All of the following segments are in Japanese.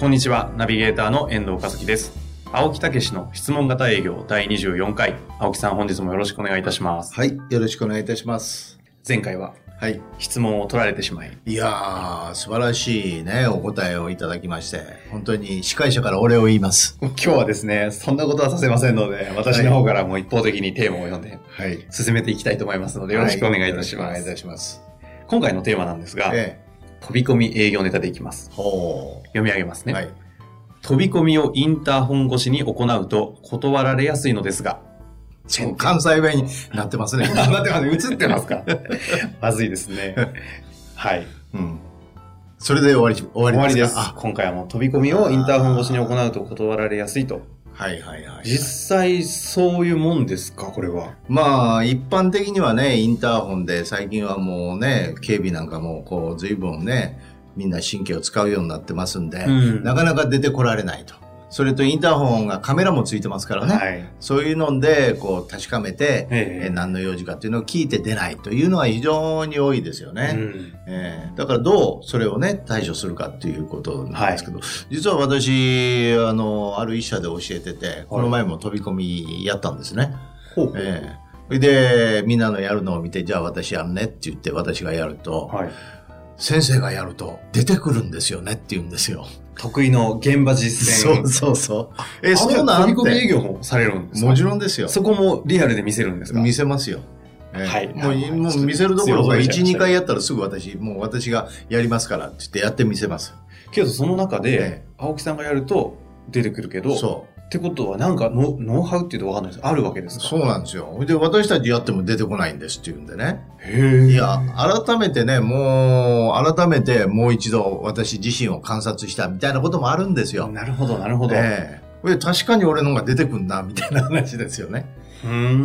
こんにちはナビゲーターの遠藤和樹です青木武の質問型営業第24回青木さん本日もよろしくお願いいたしますはい、よろしくお願いいたします。前回ははい。質問を取られてしまいいやー、素晴らしいね、お答えをいただきまして、本当に司会者からお礼を言います。今日はですねそんなことはさせませんので私の方からもう一方的にテーマを読んではい。進めていきたいと思いますのでよろしくお願いいたします、はよろくお願いいたします。今回のテーマなんですが、え飛び込み営業ネタでいきます読み上げますう。ね、はい。飛び込みをインターホン越しに行うと断られやすいのですが関西弁になってますね。あ、待って待って、映ってますか？まずいですね。はい。うん。それで終わり、終わり終わりですか。今回はもう飛び込みをインターホン越しに行うと断られやすいと。あはいはいはい。実際そういうもんですか？これは。まあ、一般的にはね、インターホンで最近はもうね、警備なんかもこう、随分ね、みんな神経を使うようになってますんで、うんなかなか出てこられないと。それとインターホンがカメラもついてますからね。はい。そういうので、こう、確かめて、えええー何の用事かっていうのを聞いて出ないというのは非常に多いですよね。うんえーだからどうそれをね、対処するかっていうことなんですけど、実は私、あの、ある一社で教えてて、この前も飛び込みやったんですね。ほうええそれで、みんなのやるのを見て、じゃあ私やるねって言って私がやると、はい。先生がやると出てくるんですよねって言うんですよ。得意の現場実践。そうそうそう。え、あそうなん飛び込み営て。業もされるんですか？もちろんですよ。そこもリアルで見せるんですか？見せますよ。ええはいもうはいもう見せるどころか、1、強い強い2回やったらすぐ私、もう私がやりますからって言ってやってみせます。けどその中でえ、青木さんがやると出てくるけど、そってことはなんかノノウハウっていうとわかんないです。あるわけですう。か？そうなんですよ。で、私たちやっても出てこないんですって言うんでね。へいや、改めてね、もう、改めてもう一度私自身を観察したみたいなこともあるんですよ。なるほど、なるほど。ええで確かに俺のが出てくんな、みたいな話ですよね。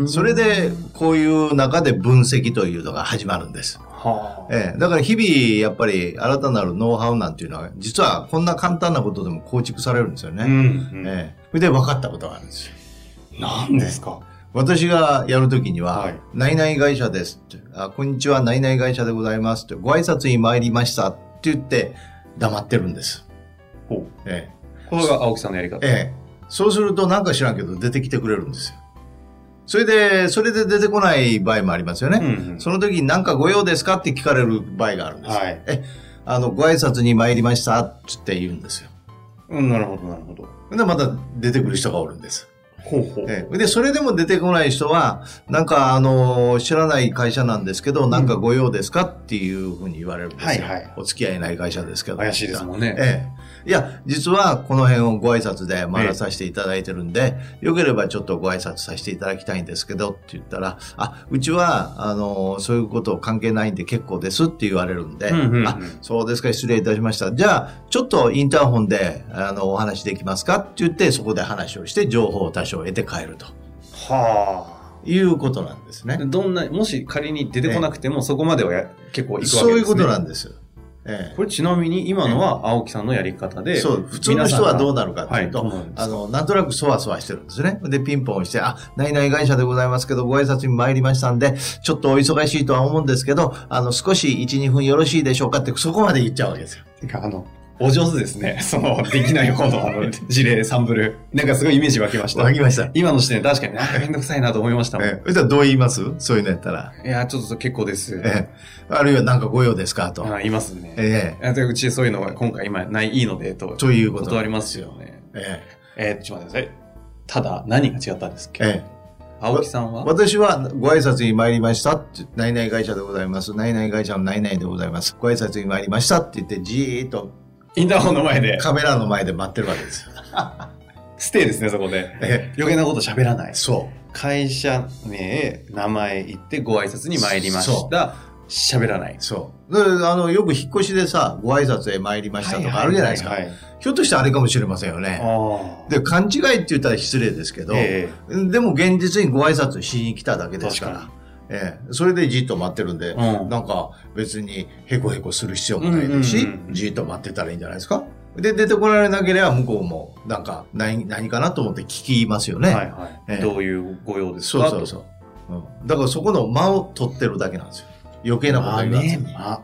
それで、こういう中で分析というのが始まるんです。はあ、ええ、だから日々、やっぱり新たなるノウハウなんていうのは、実はこんな簡単なことでも構築されるんですよね。うん、うんええ、それで分かったことがあるんですよ。何ですか？私がやるときには、はい何々会社ですって、あ、こんにちは、何々会社でございますって、ご挨拶に参りましたって言って、黙ってるんです。ほう。えこれが青木さんのやり方？え、ええ。そうするとなんか知らんけど出てきてくれるんですよ。それで、それで出てこない場合もありますよね。うんうんその時に何かご用ですかって聞かれる場合があるんですよ。はいえ、あの、ご挨拶に参りましたって言うんですよ。うん、なるほど、なるほど。で、また出てくる人がおるんです。ほうほう。ええで、それでも出てこない人は、なんか、あの、知らない会社なんですけど、なんかご用ですかっていうふうに言われるんですよ。はいはいお付き合いない会社ですけど。怪しいですもんね。ええ。いや、実はこの辺をご挨拶で回らさせていただいてるんで、よければちょっとご挨拶させていただきたいんですけどって言ったら、あ、うちは、あの、そういうこと関係ないんで結構ですって言われるんで、あ、そうですか、失礼いたしました。じゃあ、ちょっとインターホンで、あの、お話できますかって言って、そこで話をして、情報を多少得て帰るとはいうことなんですあ。ね。どんな、もし仮に出てこなくても、そこまではや結構いくわけですね。そういうことなんです。ええこれちなみに今のは青木さんのやり方で。そう、普通の人はどうなるかっていうと、はいあの、なんとなくそわそわしてるんですね。で、ピンポンして、あ、何々会社でございますけど、ご挨拶に参りましたんで、ちょっとお忙しいとは思うんですけど、あの、少し1、2分よろしいでしょうかって、そこまで言っちゃうわけですよ。あの、お上手ですね。その、できない方の 事例、サンプル。なんかすごいイメージ湧きましたわか。りました。今の視点確かになんかめんどくさいなと思いましたもん。ええ、そしたらどう言います？そういうのやったら。いや、ちょっと結構です。ええ、あるいはなんかご用ですか？と。あいますね。ええ、うちそういうのが今回今ない、いいので、と。ということ断りますよね。ええー、ちょっと待ってください。ただ、何が違ったんですっえ、け？ええ。青木さんは？私はご挨拶に参りましたって、何々会社でございます。何々会社の何々でございます。ご挨拶に参りましたって言って、じーっとインターホンの前で、カメラの前で待ってるわけですよ。ステイですね、そこで。え余計なこと喋らない。そ会社名、名前言ってご挨拶に参りました。喋らない。そう。であの、よく引っ越しでさ、ご挨拶へ参りましたとかあるじゃないですか。ひょっとしてあれかもしれませんよね。あで、勘違いって言ったら失礼ですけど、えでも現実にご挨拶しに来ただけですから確。ええ、それでじっと待ってるんで、うんなんか別にへこへこする必要もないですし、じっと待ってたらいいんじゃないですか？で、出てこられなければ向こうも、なんか何、何かなと思って聞きますよね。はいはい、ええどういうご用ですか？そうそうそう。うん。だからそこの間を取ってるだけなんですよ。余計なこと言わずに。ね、ま、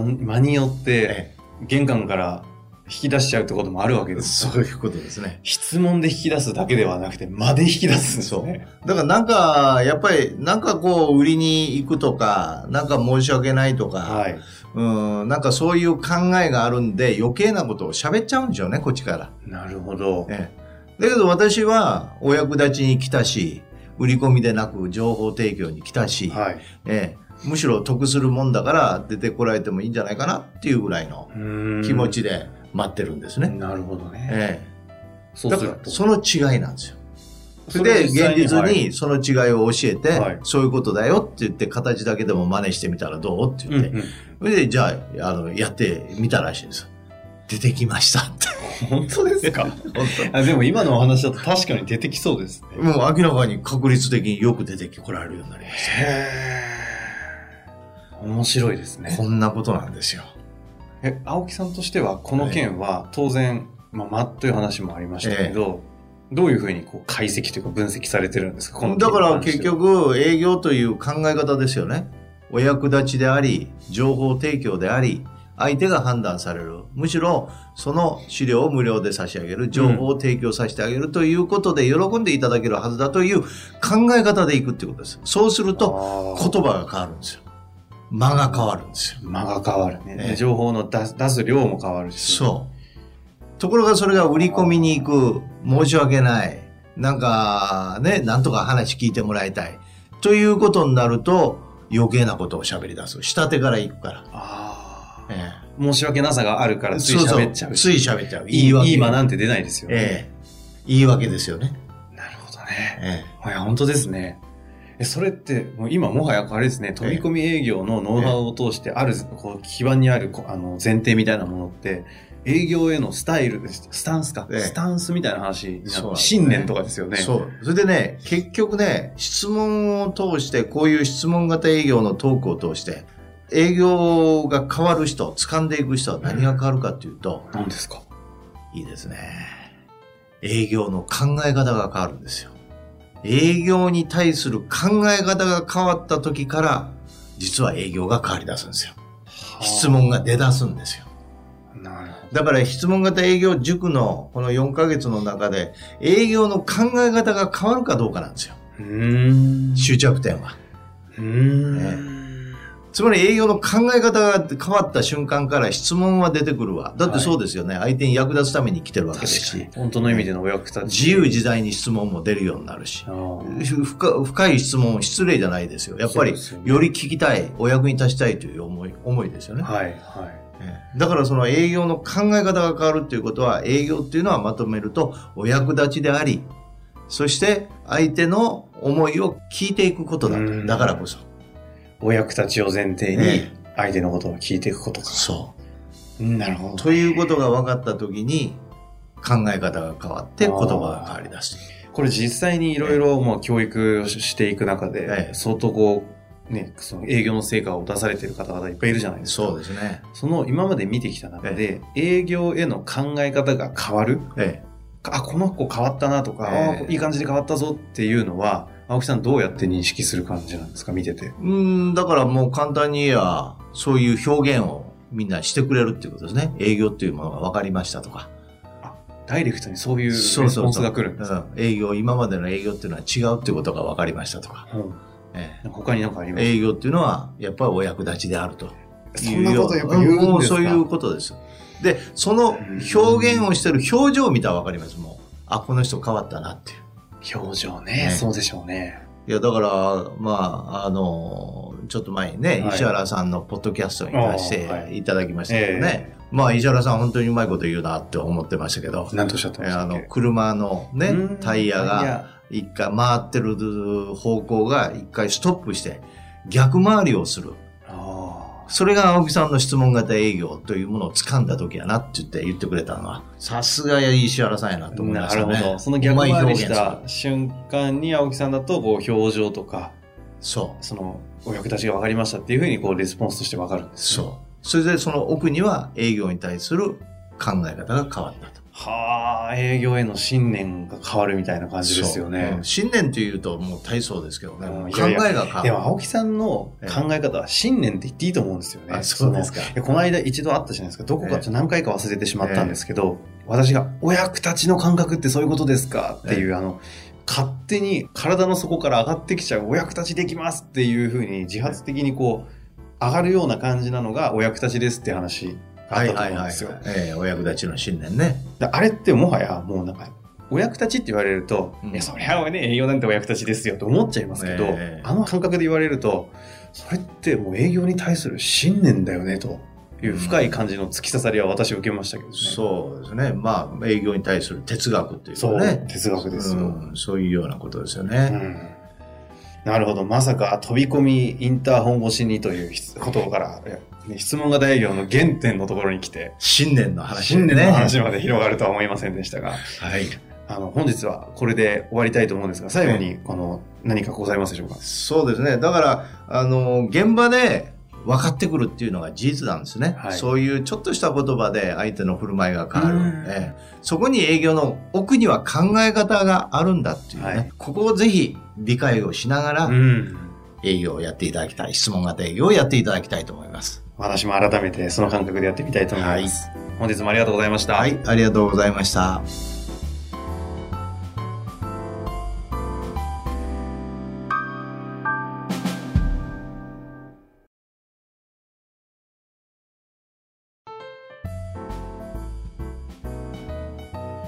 間間によって、え玄関から引き出しちゃうってこともあるわけえです。そういうことですね。質問で引き出すだけではなくて、間で引き出すんですね。。だからなんか、やっぱり、なんかこう、売りに行くとか、なんか申し訳ないとか、はい。うん、なんかそういう考えがあるんで、余計なことを喋っちゃうんでしょうね、こっちから。なるほど。ええ、だけど私は、お役立ちに来たし、売り込みでなく情報提供に来たし、はい。ええ、むしろ得するもんだから出てこられてもいいんじゃないかなっていうぐらいの気持ちで待ってるんですね。なるほどね。ええ、そ。だからその違いなんですよ。それで、現実はいにその違いを教えて、はいそういうことだよって言って、形だけでも真似してみたらどう？って言って、うんうんそれで、じゃあ、あの、やってみたらしいんですよ。出てきましたって。本当ですか？本あでも今のお話だと確かに出てきそうですね。当もう明らかに確率的によく出てこられるようになりましへー面白いですた。ね。こんなことなんですよ。え、青木さんとしては、この件は当然、まあ、間という話もありましたけど、どういうふうにこう解析というか分析されてるんですか？この件だから結は。局、営業という考え方ですよね。お役立ちであり、情報提供であり、相手が判断される。むしろ、その資料を無料で差し上げる、情報を提供させてあげるということで、喜んでいただけるはずだという考え方でいくっていうことです。そうすると、言葉が変わるんですよ。間が変わるんですよ。間が変わるね。ええで情報の出す出す量も変わるし。そう。ところがそれが売り込みに行く、申し訳ない、なんかね、なんとか話聞いてもらいたい、ということになると、余計なことを喋り出す。下手から行くから。ああ。え申し訳なさがあるかえらつい喋っちゃう。つい喋っちゃう。いい訳いい間なんて出ないですよね。ええ言い訳ですよね。なるほどね。えいや、本当ですね。え、それって、もう今もはやあれですね、飛び込み営業のノウハウを通して、ある、こう、基盤にある、あの、前提みたいなものって、営業へのスタイルです。スタンスか。ええスタンスみたいな話になね信念とかですよね。えそう。それでね、結局ね、質問を通して、こういう質問型営業のトークを通して、営業が変わる人、掴んでいく人は何が変わるかっていうと、何ですか？いいですね。営業の考え方が変わるんですよ。営業に対する考え方が変わった時から、実は営業が変わり出すんですよ。質問が出だすんですよ。だから質問型営業塾のこの4ヶ月の中で、営業の考え方が変わるかどうかなんですよ。終着点は。うーん。つまり営業の考え方が変わった瞬間から質問は出てくるわ。だってそうですよね。相手に役立つために来てるわけですし。本当の意味でのお役立ち。自由自在に質問も出るようになるし深深い質問は失礼じゃないですよ。やっぱりより聞きたい、お役に立ちたいという思い、思いですよね。はい、はい。ええだからその営業の考え方が変わるっていうことは、営業っていうのはまとめると、お役立ちであり、そして相手の思いを聞いていくことだと。うんだからこそ。お役立ちを前提にえ、相手のことを聞いていくことか。そう。うんなるほど。ということが分かったときに、考え方が変わって言葉が変わり出す。これ実際にいろいろもう教育をしていく中で、ええ相当こう、ね、その営業の成果を出されている方々いっぱいいるじゃないですか。そうですね。その今まで見てきた中で、営業への考え方が変わるえあ、この子変わったなとか、ええあいい感じで変わったぞっていうのは、青木さんどうやって認識する感じなんですか？見てて。え。うん、だからもう簡単に言えば、そういう表現をみんなしてくれるっていうことですね。営業っていうものが分かりましたとか。ダイレクトにそういうレスそうそうそうポンスが来るんですかうん営業、今までの営業っていうのは違うっていうことが分かりましたとか。うんえ他に何かありえます？営業っていうのは、やっぱりお役立ちであると。そんなことやっぱ言うんですか？もうそういうことです。で、その表現をしてる表情を見たら分かります。もう、あ、この人変わったなっていう。表情ねね。そうでしょうね。いや、だから、まあ、あの、ちょっと前にね、はい。石原さんのポッドキャストに出してい。ただきましたけどね。えまあ、石原さん本当にうまいこと言うなって思ってましたけど、何とおっしゃってましたあの、車のねうん、タイヤが一回回ってる方向が一回ストップして、逆回りをする。あそれが青木さんの質問型営業というものを掴んだ時やなって言って言ってくれたのは、さすが石原さんやなと思いまなしたね。るほど。その逆回りした瞬間に青木さんだと、こう、表情とか、するそその、お役立ちが分かりましたっていうふうに、こう、レスポンスとして分かるんでう。すね。そう。それでその奥には営業に対する考え方が変わったと。はあ、営業への信念が変わるみたいな感じですよねうん。信念というともう大層ですけどね。うん考えが変わる。でも、青木さんの考え方は信念って言っていいと思うんですよね。あそうですかこの間一度あったじゃないですか。どこかちょ何回か忘れてしまったんですけど、私が、お役立ちの感覚ってそういうことですか？っていう、あの、勝手に体の底から上がってきちゃうお役立ちできますっていうふうに自発的にこう、上がるような感じなのがお役立ちですって話があったとはいはいはい思うんですよ。。ええお役立ちの信念ね。であれってもはやもうなんか、お役立ちって言われると、うんいや、そりゃね、営業なんてお役立ちですよと思っちゃいますけど、ええあの感覚で言われると、それってもう営業に対する信念だよね、という深い感じの突き刺さりは私受けましたけどね。そうですね。まあ、営業に対する哲学っていうそうかね。哲学ですよ。うんそういうようなことですようね。んなるほど。まさか飛び込みインターホン越しにということから、ね質問型営業の原点のところに来て、信念の話信念の話ね。まで広がるとは思いませんでしたが、はい。あの、本日はこれで終わりたいと思うんですが、最後に、この、何かございますでしょうか？そうですね。だから、あの、現場で分かってくるっていうのが事実なんですね。はいそういうちょっとした言葉で相手の振る舞いが変わる。うんええそこに営業の奥には考え方があるんだっていうね。はいここをぜひ理解をしながらん。営業をやっていただきたい。質問型営業をやっていただきたいと思います。私も改めてその感覚でやってみたいと思います。本日もありがとうございました。はい。ありがとうございました。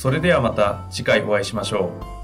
それではまた次回お会いしましょう。